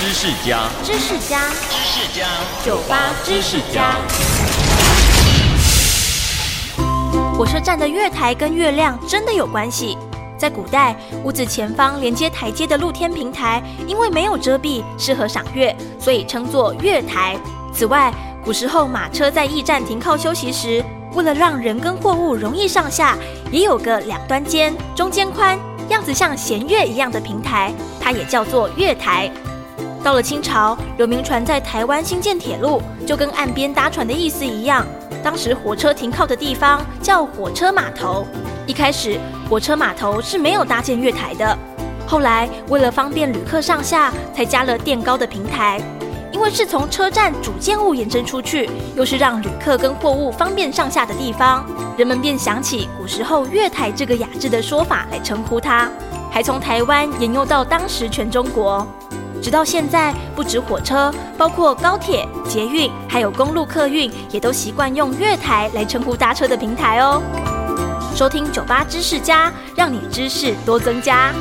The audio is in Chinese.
知识家，知识家，知识家，酒吧知识家。火车站的月台跟月亮真的有关系。在古代，屋子前方连接台阶的露天平台，因为没有遮蔽，适合赏月，所以称作月台。此外，古时候马车在驿站停靠休息时，为了让人跟货物容易上下，也有个两端尖、中间宽、样子像弦月一样的平台，它也叫做月台。到了清朝，刘铭传在台湾新建铁路，就跟岸边搭船的意思一样。当时火车停靠的地方叫火车码头。一开始，火车码头是没有搭建月台的。后来，为了方便旅客上下，才加了垫高的平台。因为是从车站主建物延伸出去，又是让旅客跟货物方便上下的地方，人们便想起古时候月台这个雅致的说法来称呼它，还从台湾沿用到当时全中国。直到现在，不止火车，包括高铁、捷运，还有公路客运，也都习惯用月台来称呼搭车的平台哦。收听酒吧知识家，让你知识多增加。